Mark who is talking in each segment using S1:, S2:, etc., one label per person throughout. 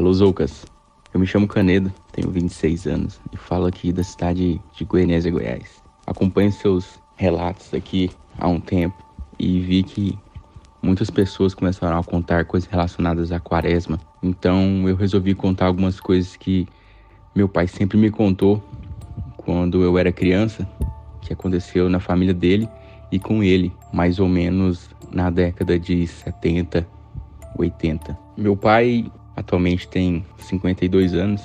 S1: Alô, Zoucas. Eu me chamo Canedo, tenho 26 anos e falo aqui da cidade de Goianésia, Goiás. Acompanho seus relatos aqui há um tempo e vi que muitas pessoas começaram a contar coisas relacionadas à quaresma. Então eu resolvi contar algumas coisas que meu pai sempre me contou quando eu era criança, que aconteceu na família dele e com ele, mais ou menos na década de 70, 80. Meu pai Atualmente tem 52 anos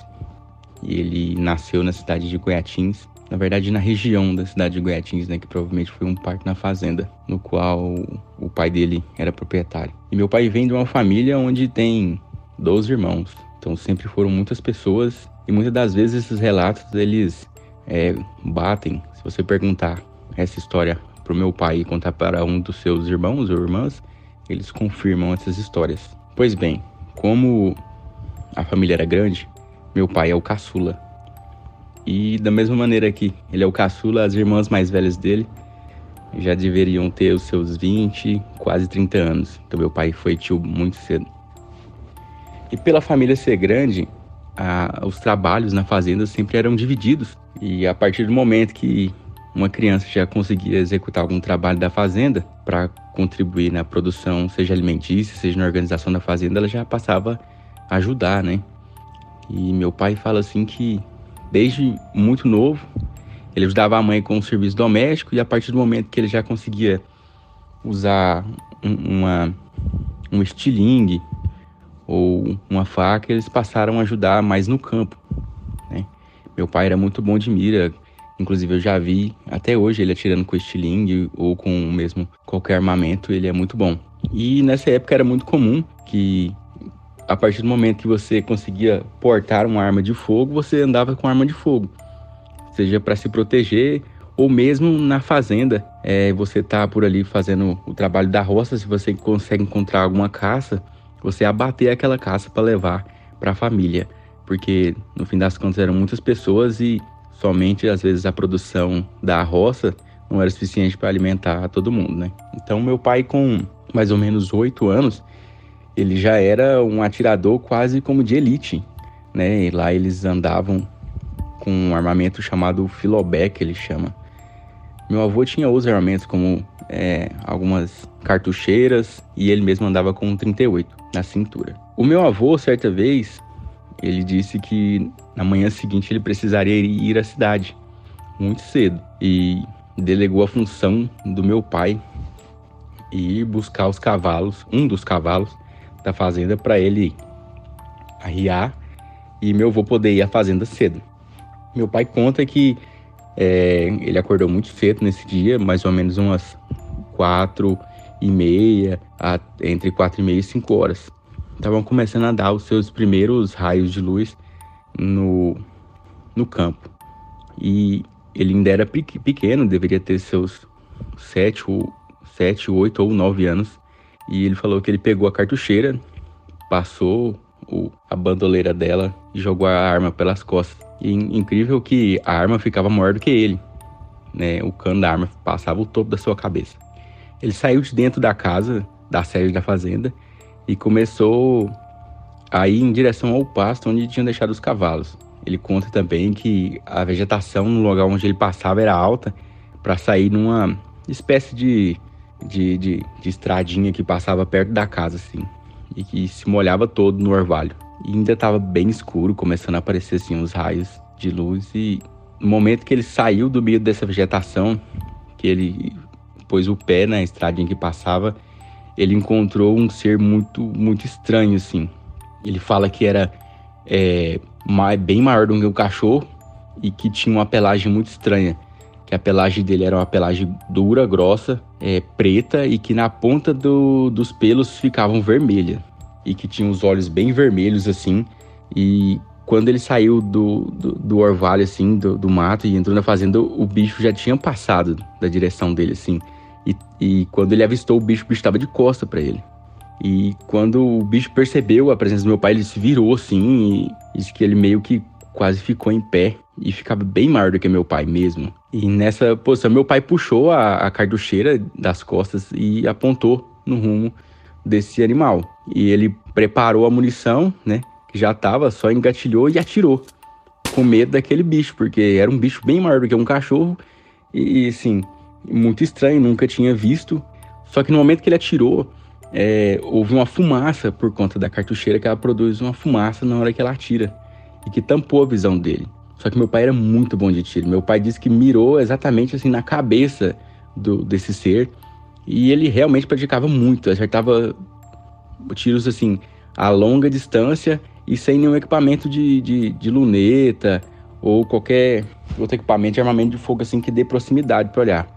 S1: e ele nasceu na cidade de Goiatins, na verdade na região da cidade de Goiatins, né, que provavelmente foi um parque na fazenda, no qual o pai dele era proprietário. E meu pai vem de uma família onde tem 12 irmãos, então sempre foram muitas pessoas e muitas das vezes esses relatos eles é, batem. Se você perguntar essa história para o meu pai e contar para um dos seus irmãos ou irmãs, eles confirmam essas histórias. Pois bem, como a família era grande, meu pai é o caçula. E da mesma maneira que ele é o caçula, as irmãs mais velhas dele já deveriam ter os seus 20, quase 30 anos. Então meu pai foi tio muito cedo. E pela família ser grande, a, os trabalhos na fazenda sempre eram divididos. E a partir do momento que uma criança já conseguia executar algum trabalho da fazenda para contribuir na produção, seja alimentícia, seja na organização da fazenda, ela já passava a ajudar, né? E meu pai fala assim que desde muito novo ele ajudava a mãe com o serviço doméstico e a partir do momento que ele já conseguia usar uma um estilingue ou uma faca, eles passaram a ajudar mais no campo. Né? Meu pai era muito bom de mira, Inclusive eu já vi até hoje ele atirando com estilingue ou com mesmo qualquer armamento, ele é muito bom. E nessa época era muito comum que a partir do momento que você conseguia portar uma arma de fogo, você andava com arma de fogo, seja para se proteger ou mesmo na fazenda, é, você tá por ali fazendo o trabalho da roça, se você consegue encontrar alguma caça, você abater aquela caça para levar para a família, porque no fim das contas eram muitas pessoas e somente às vezes a produção da roça não era suficiente para alimentar todo mundo, né? Então meu pai com mais ou menos oito anos, ele já era um atirador quase como de elite, né? E lá eles andavam com um armamento chamado filobé, que ele chama. Meu avô tinha outros armamentos como é, algumas cartucheiras e ele mesmo andava com um 38 na cintura. O meu avô, certa vez, ele disse que na manhã seguinte ele precisaria ir à cidade muito cedo e delegou a função do meu pai ir buscar os cavalos, um dos cavalos da fazenda para ele arriar e meu avô poder ir à fazenda cedo. Meu pai conta que é, ele acordou muito cedo nesse dia, mais ou menos umas quatro e meia, entre quatro e meia e cinco horas estavam começando a dar os seus primeiros raios de luz no, no campo. E ele ainda era pequeno, deveria ter seus sete ou sete, oito ou nove anos. E ele falou que ele pegou a cartucheira, passou o, a bandoleira dela e jogou a arma pelas costas. E incrível que a arma ficava maior do que ele. Né? O cano da arma passava o topo da sua cabeça. Ele saiu de dentro da casa, da sede da fazenda, e começou a ir em direção ao pasto onde tinham deixado os cavalos. Ele conta também que a vegetação no lugar onde ele passava era alta para sair numa espécie de, de, de, de, estradinha que passava perto da casa, assim, e que se molhava todo no orvalho. E ainda estava bem escuro, começando a aparecer assim, uns raios de luz. E no momento que ele saiu do meio dessa vegetação, que ele pôs o pé na estradinha que passava, ele encontrou um ser muito, muito estranho, assim. Ele fala que era é, bem maior do que o cachorro e que tinha uma pelagem muito estranha. Que a pelagem dele era uma pelagem dura, grossa, é, preta e que na ponta do, dos pelos ficavam vermelha. e que tinha os olhos bem vermelhos assim. E quando ele saiu do, do, do orvalho, assim, do, do, mato e entrou na fazenda, o bicho já tinha passado da direção dele, assim. E, e quando ele avistou o bicho, o bicho estava de costa para ele. E quando o bicho percebeu a presença do meu pai, ele se virou, assim, e disse que ele meio que quase ficou em pé e ficava bem maior do que meu pai mesmo. E nessa posição, meu pai puxou a, a cartucheira das costas e apontou no rumo desse animal. E ele preparou a munição, né? Que já tava, só engatilhou e atirou. Com medo daquele bicho, porque era um bicho bem maior do que um cachorro. E, assim, muito estranho, nunca tinha visto. Só que no momento que ele atirou, é, houve uma fumaça por conta da cartucheira, que ela produz uma fumaça na hora que ela atira. E que tampou a visão dele. Só que meu pai era muito bom de tiro. Meu pai disse que mirou exatamente assim na cabeça do, desse ser. E ele realmente praticava muito, acertava tiros assim a longa distância e sem nenhum equipamento de, de, de luneta ou qualquer outro equipamento de armamento de fogo assim que dê proximidade para olhar.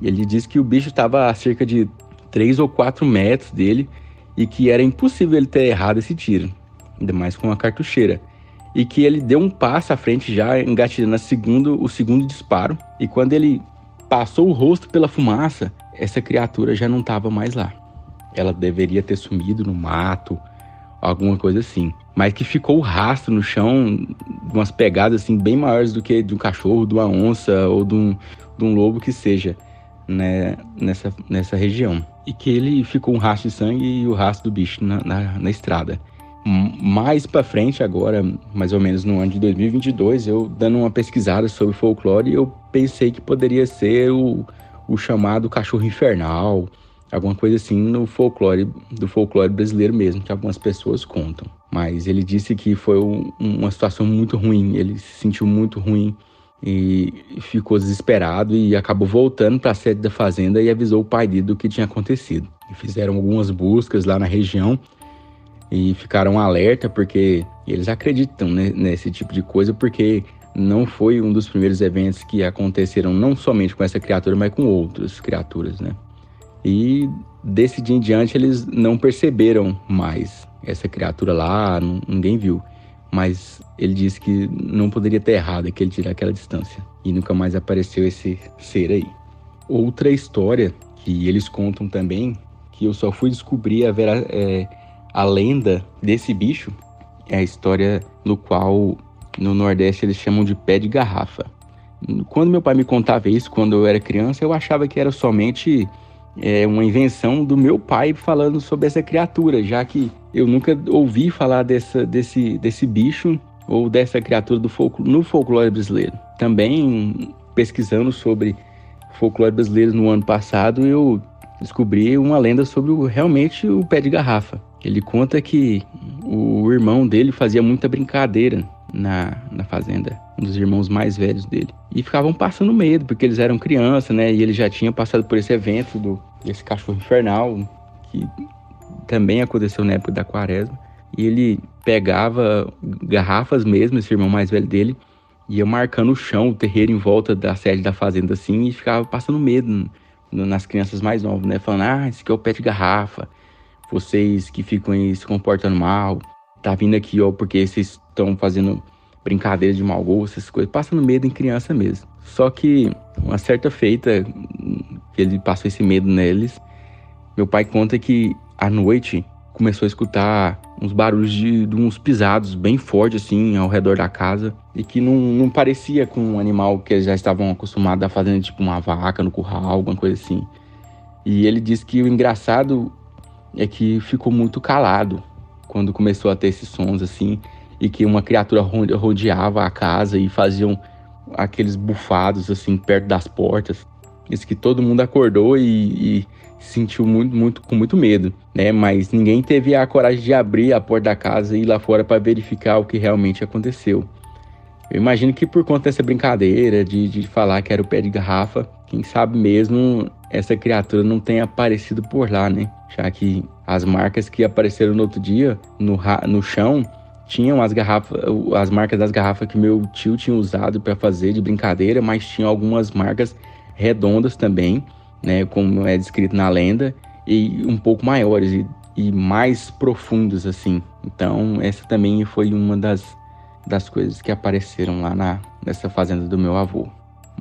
S1: Ele disse que o bicho estava a cerca de 3 ou 4 metros dele e que era impossível ele ter errado esse tiro, ainda mais com a cartucheira. E que ele deu um passo à frente já, engatilhando segundo, o segundo disparo. E quando ele passou o rosto pela fumaça, essa criatura já não estava mais lá. Ela deveria ter sumido no mato, alguma coisa assim. Mas que ficou o rastro no chão, umas pegadas assim bem maiores do que de um cachorro, de uma onça ou de um, de um lobo que seja né, nessa, nessa região. E que ele ficou um rastro de sangue e o rastro do bicho na, na, na estrada. Mais para frente, agora, mais ou menos no ano de 2022, eu dando uma pesquisada sobre folclore, eu pensei que poderia ser o, o chamado cachorro infernal, alguma coisa assim no folclore do folclore brasileiro mesmo, que algumas pessoas contam. Mas ele disse que foi um, uma situação muito ruim, ele se sentiu muito ruim e ficou desesperado e acabou voltando para a sede da fazenda e avisou o pai dele do que tinha acontecido. E fizeram algumas buscas lá na região e ficaram alerta porque eles acreditam nesse tipo de coisa porque não foi um dos primeiros eventos que aconteceram não somente com essa criatura, mas com outras criaturas, né? E desse dia em diante eles não perceberam mais essa criatura lá, ninguém viu. Mas ele disse que não poderia ter errado aquele tiro aquela distância. E nunca mais apareceu esse ser aí. Outra história que eles contam também, que eu só fui descobrir a, vera, é, a lenda desse bicho, é a história no qual no Nordeste eles chamam de pé de garrafa. Quando meu pai me contava isso, quando eu era criança, eu achava que era somente é, uma invenção do meu pai falando sobre essa criatura, já que eu nunca ouvi falar dessa, desse, desse bicho ou dessa criatura do folclore, no folclore brasileiro. Também pesquisando sobre folclore brasileiro no ano passado, eu descobri uma lenda sobre o, realmente o pé de garrafa. Ele conta que o irmão dele fazia muita brincadeira na, na fazenda, dos irmãos mais velhos dele. E ficavam passando medo, porque eles eram crianças, né? E ele já tinha passado por esse evento do, desse cachorro infernal, que também aconteceu na época da quaresma. E ele pegava garrafas mesmo, esse irmão mais velho dele, ia marcando o chão, o terreiro em volta da sede da fazenda assim, e ficava passando medo nas crianças mais novas, né? Falando, ah, esse aqui é o pé de garrafa, vocês que ficam aí se comportando mal, tá vindo aqui, ó, porque vocês estão fazendo brincadeiras de mau gosto, essas coisas, passando medo em criança mesmo. Só que uma certa feita, que ele passou esse medo neles, meu pai conta que à noite começou a escutar uns barulhos de, de, uns pisados bem fortes assim ao redor da casa e que não, não parecia com um animal que eles já estavam acostumados a fazer, tipo uma vaca no curral, alguma coisa assim. E ele disse que o engraçado é que ficou muito calado quando começou a ter esses sons assim e que uma criatura rodeava a casa e faziam aqueles bufados assim perto das portas. Isso que todo mundo acordou e, e sentiu muito, muito, com muito medo, né? Mas ninguém teve a coragem de abrir a porta da casa e ir lá fora para verificar o que realmente aconteceu. Eu imagino que por conta dessa brincadeira de, de falar que era o pé de garrafa, quem sabe mesmo essa criatura não tenha aparecido por lá, né? Já que as marcas que apareceram no outro dia no, no chão tinham as garrafas, as marcas das garrafas que meu tio tinha usado para fazer de brincadeira, mas tinham algumas marcas redondas também, né, como é descrito na lenda, e um pouco maiores. E e mais profundos assim. Então, essa também foi uma das, das coisas que apareceram lá na, nessa fazenda do meu avô.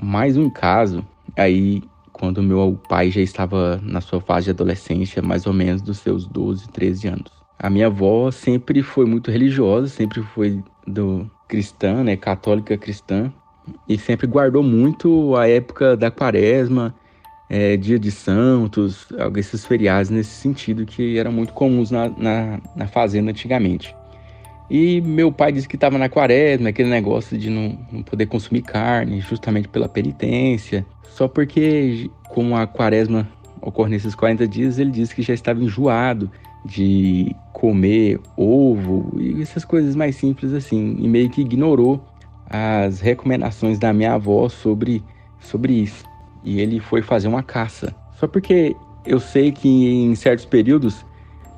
S1: Mais um caso, aí quando meu pai já estava na sua fase de adolescência, mais ou menos dos seus 12, 13 anos. A minha avó sempre foi muito religiosa, sempre foi do cristã, né, católica cristã, e sempre guardou muito a época da quaresma, é, dia de santos, esses feriados nesse sentido que eram muito comuns na, na, na fazenda antigamente. E meu pai disse que estava na quaresma, aquele negócio de não, não, poder consumir carne, justamente pela penitência. Só porque, como a quaresma ocorre nesses 40 dias, ele disse que já estava enjoado de comer ovo e essas coisas mais simples assim. E meio que ignorou as recomendações da minha avó sobre, sobre isso e ele foi fazer uma caça. Só porque eu sei que em certos períodos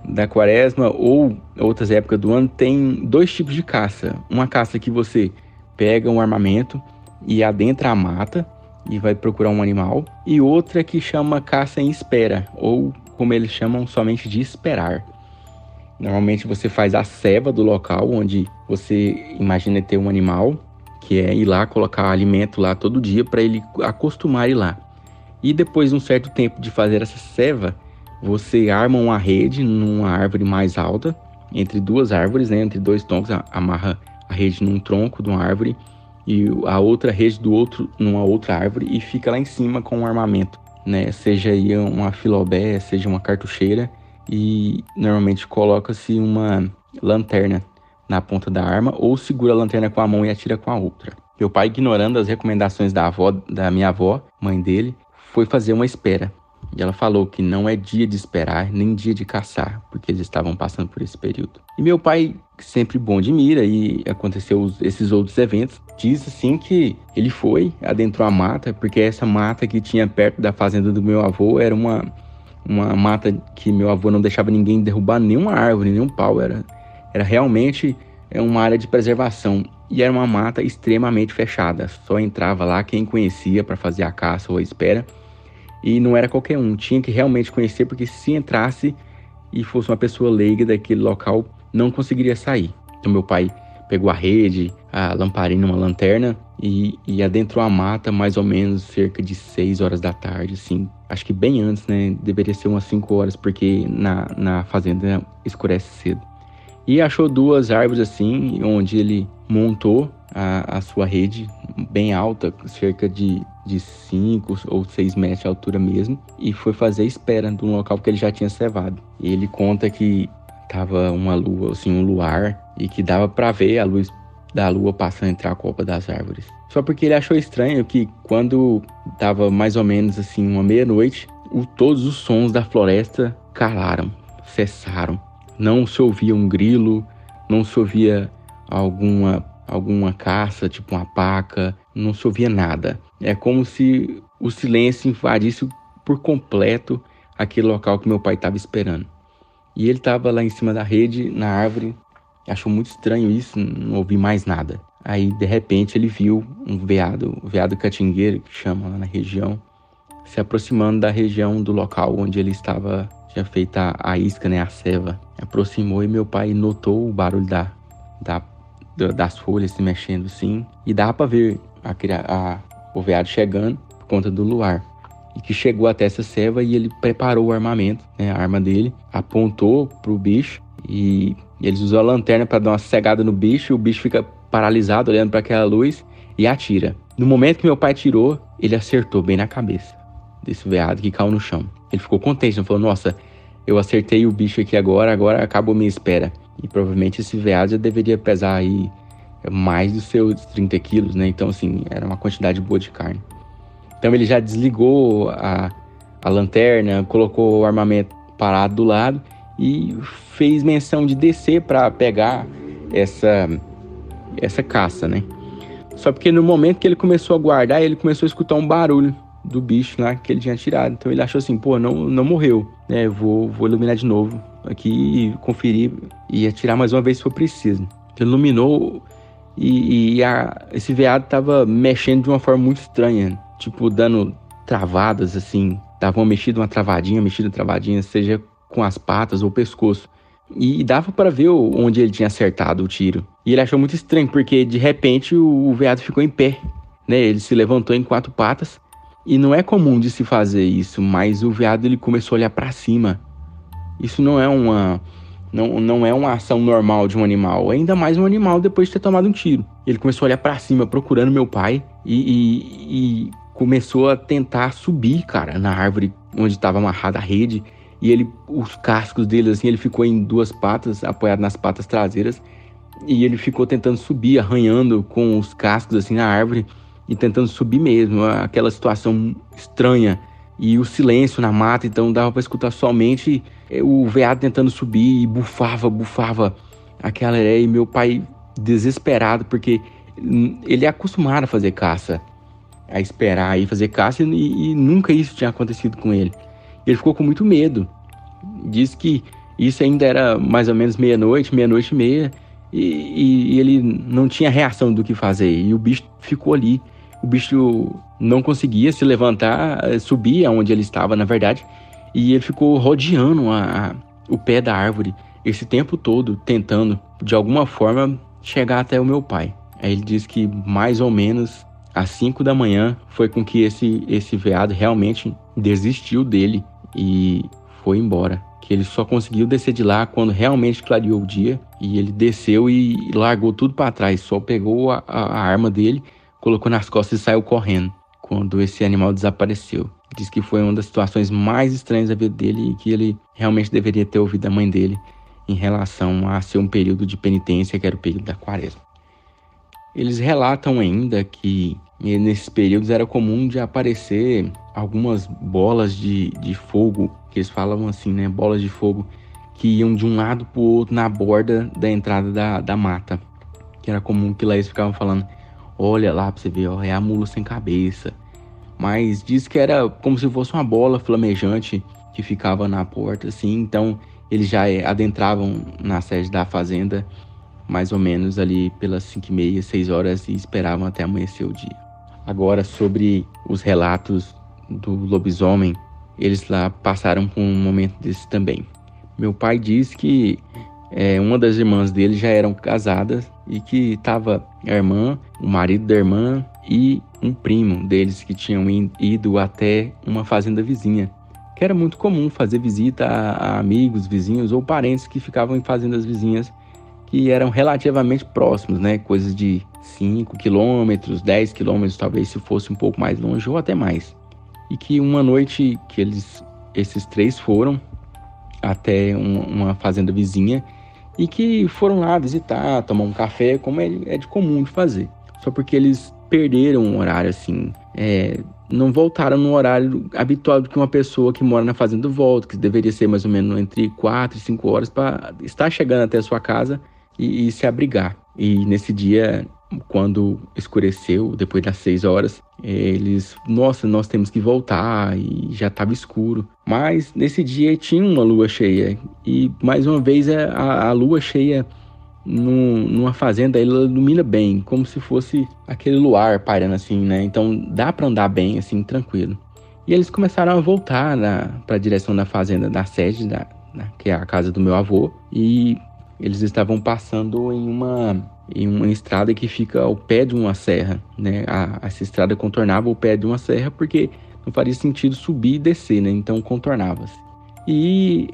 S1: da quaresma ou outras épocas do ano tem dois tipos de caça. Uma caça que você pega um armamento e adentra a mata e vai procurar um animal, e outra que chama caça em espera, ou como eles chamam somente de esperar. Normalmente você faz a ceva do local onde você imagina ter um animal que é ir lá colocar alimento lá todo dia para ele acostumar ir lá. E depois de um certo tempo de fazer essa ceva, você arma uma rede numa árvore mais alta, entre duas árvores, né, entre dois troncos, amarra a rede num tronco de uma árvore e a outra rede do outro numa outra árvore e fica lá em cima com um armamento, né, seja aí uma filobé, seja uma cartucheira e normalmente coloca-se uma lanterna na ponta da arma ou segura a lanterna com a mão e atira com a outra. Meu pai, ignorando as recomendações da avó, da minha avó, mãe dele, foi fazer uma espera. E ela falou que não é dia de esperar, nem dia de caçar, porque eles estavam passando por esse período. E meu pai, sempre bom de mira, e aconteceu esses outros eventos, diz assim que ele foi, adentrou a mata, porque essa mata que tinha perto da fazenda do meu avô era uma, uma mata que meu avô não deixava ninguém derrubar nenhuma árvore, nenhum pau, era era realmente é, uma área de preservação e era uma mata extremamente fechada. Só entrava lá quem conhecia para fazer a caça ou a espera. E não era qualquer um, tinha que realmente conhecer, porque se entrasse e fosse uma pessoa leiga daquele local, não conseguiria sair. Então meu pai pegou a rede, a lamparina, uma lanterna e, e adentrou a mata mais ou menos cerca de 6 horas da tarde, assim. Acho que bem antes, né? Deveria ser umas 5 horas, porque na, na fazenda escurece cedo. E achou duas árvores assim, onde ele montou a, a sua rede bem alta, cerca de 5 ou 6 metros de altura mesmo, e foi fazer espera de um local que ele já tinha cevado. E ele conta que tava uma lua, assim, um luar, e que dava para ver a luz da lua passando entre a copa das árvores. Só porque ele achou estranho que quando tava mais ou menos assim uma meia-noite, todos os sons da floresta calaram, cessaram não se ouvia um grilo, não se ouvia alguma alguma caça, tipo uma paca, não se ouvia nada. É como se o silêncio invadisse por completo aquele local que meu pai estava esperando. E ele estava lá em cima da rede, na árvore, achou muito estranho isso, não ouvi mais nada. Aí, de repente, ele viu um veado, um veado catingueiro, que chama lá na região, se aproximando da região do local onde ele estava tinha feito a, isca, né, a ceva. Aproximou e meu pai notou o barulho da, da, das folhas se mexendo assim. E dava para ver a, a, o veado chegando por conta do luar. E que chegou até essa ceva e ele preparou o armamento, né, a arma dele, apontou pro bicho e, eles usam a lanterna para dar uma cegada no bicho. E o bicho fica paralisado olhando para aquela luz e atira. No momento que meu pai tirou, ele acertou bem na cabeça desse veado que caiu no chão. Ele ficou contente, falou: Nossa, eu acertei o bicho aqui agora, agora acabou minha espera. E provavelmente esse veado já deveria pesar aí mais dos seus 30 quilos, né? Então, assim, era uma quantidade boa de carne. Então, ele já desligou a, a lanterna, colocou o armamento parado do lado e fez menção de descer para pegar essa, essa caça, né? Só porque no momento que ele começou a guardar, ele começou a escutar um barulho do bicho lá que ele tinha tirado. Então ele achou assim, pô, não, não morreu, né? vou, vou iluminar de novo aqui e conferir e atirar mais uma vez se for preciso. Ele iluminou e, e a, esse veado tava mexendo de uma forma muito estranha, tipo dando travadas assim, dava uma mexida, uma travadinha, mexida, travadinha, seja com as patas ou pescoço. E dava para ver onde ele tinha acertado o tiro. E ele achou muito estranho, porque de repente o veado ficou em pé. Né? Ele se levantou em quatro patas. E não é comum de se fazer isso, mas o veado ele começou a olhar para cima. Isso não é uma não, não é uma ação normal de um animal, ainda mais um animal depois de ter tomado um tiro. Ele começou a olhar para cima procurando meu pai e, e, e começou a tentar subir, cara, na árvore onde estava amarrada a rede e ele, os cascos dele, assim, ele ficou em duas patas, apoiado nas patas traseiras, e ele ficou tentando subir, arranhando com os cascos, assim, na árvore, e tentando subir mesmo, aquela situação estranha, e o silêncio na mata, então dava para escutar somente eh, o veado tentando subir, e bufava, bufava. Aquela areia, e meu pai desesperado, porque ele é acostumado a fazer caça, a esperar e fazer caça, e, e nunca isso tinha acontecido com ele. Ele ficou com muito medo. Diz que isso ainda era mais ou menos meia-noite, meia-noite e meia, e, e, ele não tinha reação do que fazer. E o bicho ficou ali. O bicho não conseguia se levantar, eh, subir aonde ele estava, na verdade, e ele ficou rodeando a, a, o pé da árvore esse tempo todo, tentando de alguma forma chegar até o meu pai. Aí ele diz que mais ou menos às 5 da manhã foi com que esse, esse veado realmente desistiu dele e foi embora. Que ele só conseguiu descer de lá quando realmente clareou o dia e ele desceu e largou tudo para trás. Só pegou a, a, arma dele, colocou nas costas e saiu correndo quando esse animal desapareceu. Diz que foi uma das situações mais estranhas da vida dele e que ele realmente deveria ter ouvido a mãe dele em relação a ser um período de penitência, que era o período da quaresma. Eles relatam ainda que nesses períodos era comum de aparecer algumas bolas de, de fogo, que eles falavam assim, né? Bolas de fogo que iam de um lado para o outro na borda da entrada da, da mata. Que era comum que lá eles ficavam falando: olha lá para você ver, ó, é a mula sem cabeça. Mas diz que era como se fosse uma bola flamejante que ficava na porta, assim. Então eles já eh, adentravam na sede da fazenda mais ou menos ali pelas 5 e meia, 6 horas e esperavam até amanhecer o dia. Agora sobre os relatos do lobisomem, eles lá passaram por um momento desse também. Meu pai diz que é, uma das irmãs dele já eram casadas e que estava a irmã, o marido da irmã e um primo deles que tinham ido até uma fazenda vizinha, que era muito comum fazer visita a, a amigos, vizinhos ou parentes que ficavam em fazendas vizinhas que eram relativamente próximos, né? Coisas de 5 quilômetros, 10 quilômetros, talvez se fosse um pouco mais longe ou até mais e que uma noite que eles, esses três foram até um, uma fazenda vizinha e que foram lá visitar, tomar um café, como é, é de comum de fazer. Só porque eles perderam um horário assim, é, não voltaram no horário habitual do que uma pessoa que mora na fazenda volta, que deveria ser mais ou menos entre 4 e 5 horas para estar chegando até a sua casa e, e se abrigar. E nesse dia quando escureceu, depois das seis horas, eles, nossa, nós temos que voltar e já estava escuro. Mas nesse dia tinha uma lua cheia e mais uma vez é, a, a lua cheia num, numa fazenda ela ilumina bem, como se fosse aquele luar pairando assim, né? Então dá para andar bem, assim, tranquilo. E eles começaram a voltar para a direção da fazenda, da sede, da, que é a casa do meu avô, e eles estavam passando em uma em uma estrada que fica ao pé de uma serra, né? A, essa estrada contornava o pé de uma serra porque não faria sentido subir e descer, né? Então contornava-se. E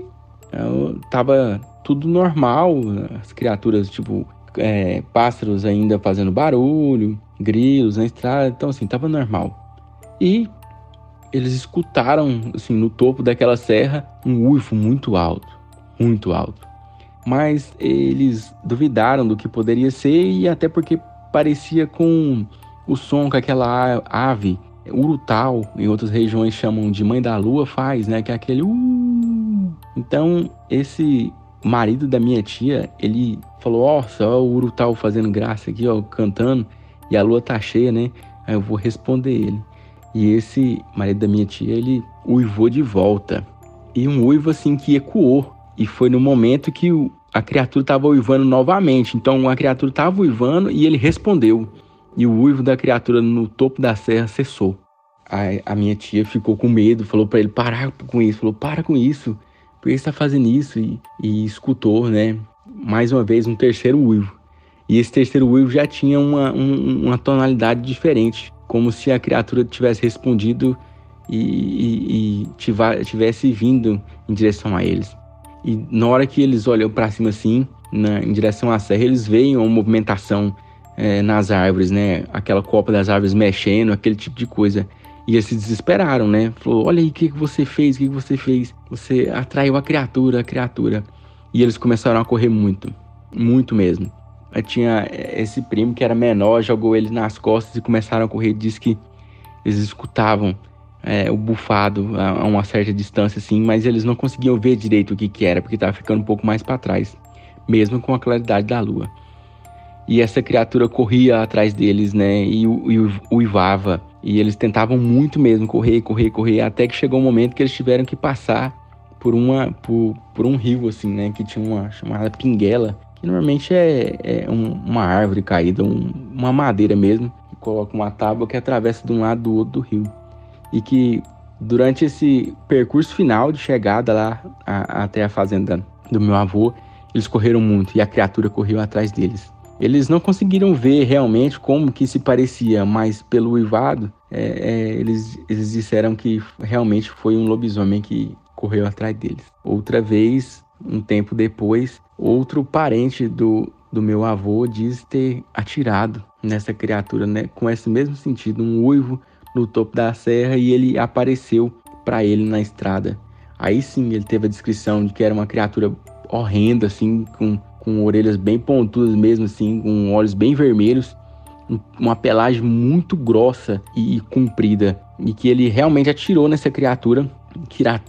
S1: tava tudo normal, as criaturas tipo é, pássaros ainda fazendo barulho, grilos na estrada, então assim tava normal. E eles escutaram assim no topo daquela serra um uivo muito alto, muito alto mas eles duvidaram do que poderia ser e até porque parecia com o som que aquela ave urutau, em outras regiões chamam de mãe da lua, faz, né? Que é aquele uh! Então, esse marido da minha tia, ele falou: ó, o urutau fazendo graça aqui, ó, cantando, e a lua tá cheia, né? Aí eu vou responder ele. E esse marido da minha tia, ele uivou de volta. E um uivo assim que ecoou. E foi no momento que o, a criatura estava uivando novamente. Então a criatura estava uivando e ele respondeu. E o uivo da criatura no topo da serra cessou. A, a minha tia ficou com medo, falou para ele parar com isso, falou para com isso, por que está fazendo isso? E, e escutou, né? Mais uma vez, um terceiro uivo. E esse terceiro uivo já tinha uma, um, uma tonalidade diferente, como se a criatura tivesse respondido e, e, e tivesse vindo em direção a eles. E na hora que eles olham para cima assim, na, em direção à serra, eles veem uma movimentação é, nas árvores, né? Aquela copa das árvores mexendo, aquele tipo de coisa. E eles se desesperaram, né? Falou: Olha aí, o que, que você fez? O que, que você fez? Você atraiu a criatura, a criatura. E eles começaram a correr muito, muito mesmo. Tinha esse primo que era menor, jogou ele nas costas e começaram a correr. Diz que eles escutavam é, o bufado a, uma certa distância, assim, mas eles não conseguiam ver direito o que, que era, porque estava ficando um pouco mais para trás, mesmo com a claridade da lua. E essa criatura corria atrás deles, né, e, e uivava. E eles tentavam muito mesmo correr, correr, correr, até que chegou um momento que eles tiveram que passar por uma por, por um rio assim, né, que tinha uma chamada pinguela, que normalmente é, é um, uma árvore caída, um, uma madeira mesmo, que coloca uma tábua que atravessa de um lado do outro do rio. E que durante esse percurso final de chegada lá a, até a fazenda do meu avô, eles correram muito e a criatura correu atrás deles. Eles não conseguiram ver realmente como que se parecia, mas pelo uivado, é, é, eles, eles disseram que realmente foi um lobisomem que correu atrás deles. Outra vez, um tempo depois, outro parente do, do meu avô diz ter atirado nessa criatura, né, com esse mesmo sentido, um uivo no topo da serra e ele apareceu para ele na estrada. Aí sim ele teve a descrição de que era uma criatura horrenda, assim, com com orelhas bem pontudas mesmo assim, com olhos bem vermelhos, uma pelagem muito grossa e comprida, e que ele realmente atirou nessa criatura,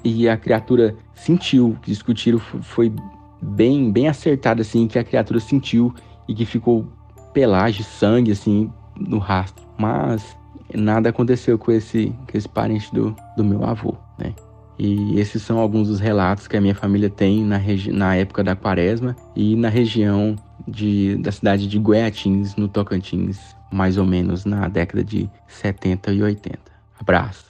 S1: e a criatura sentiu, que o tiro foi bem, bem acertado assim, que a criatura sentiu e que ficou pelagem, sangue assim no rastro. Mas nada aconteceu com esse, com esse parente do, do meu avô, né? E esses são alguns dos relatos que a minha família tem na, na época da quaresma e na região de, da cidade de Goiatins, no Tocantins, mais ou menos na década de 70 e 80. Abraço.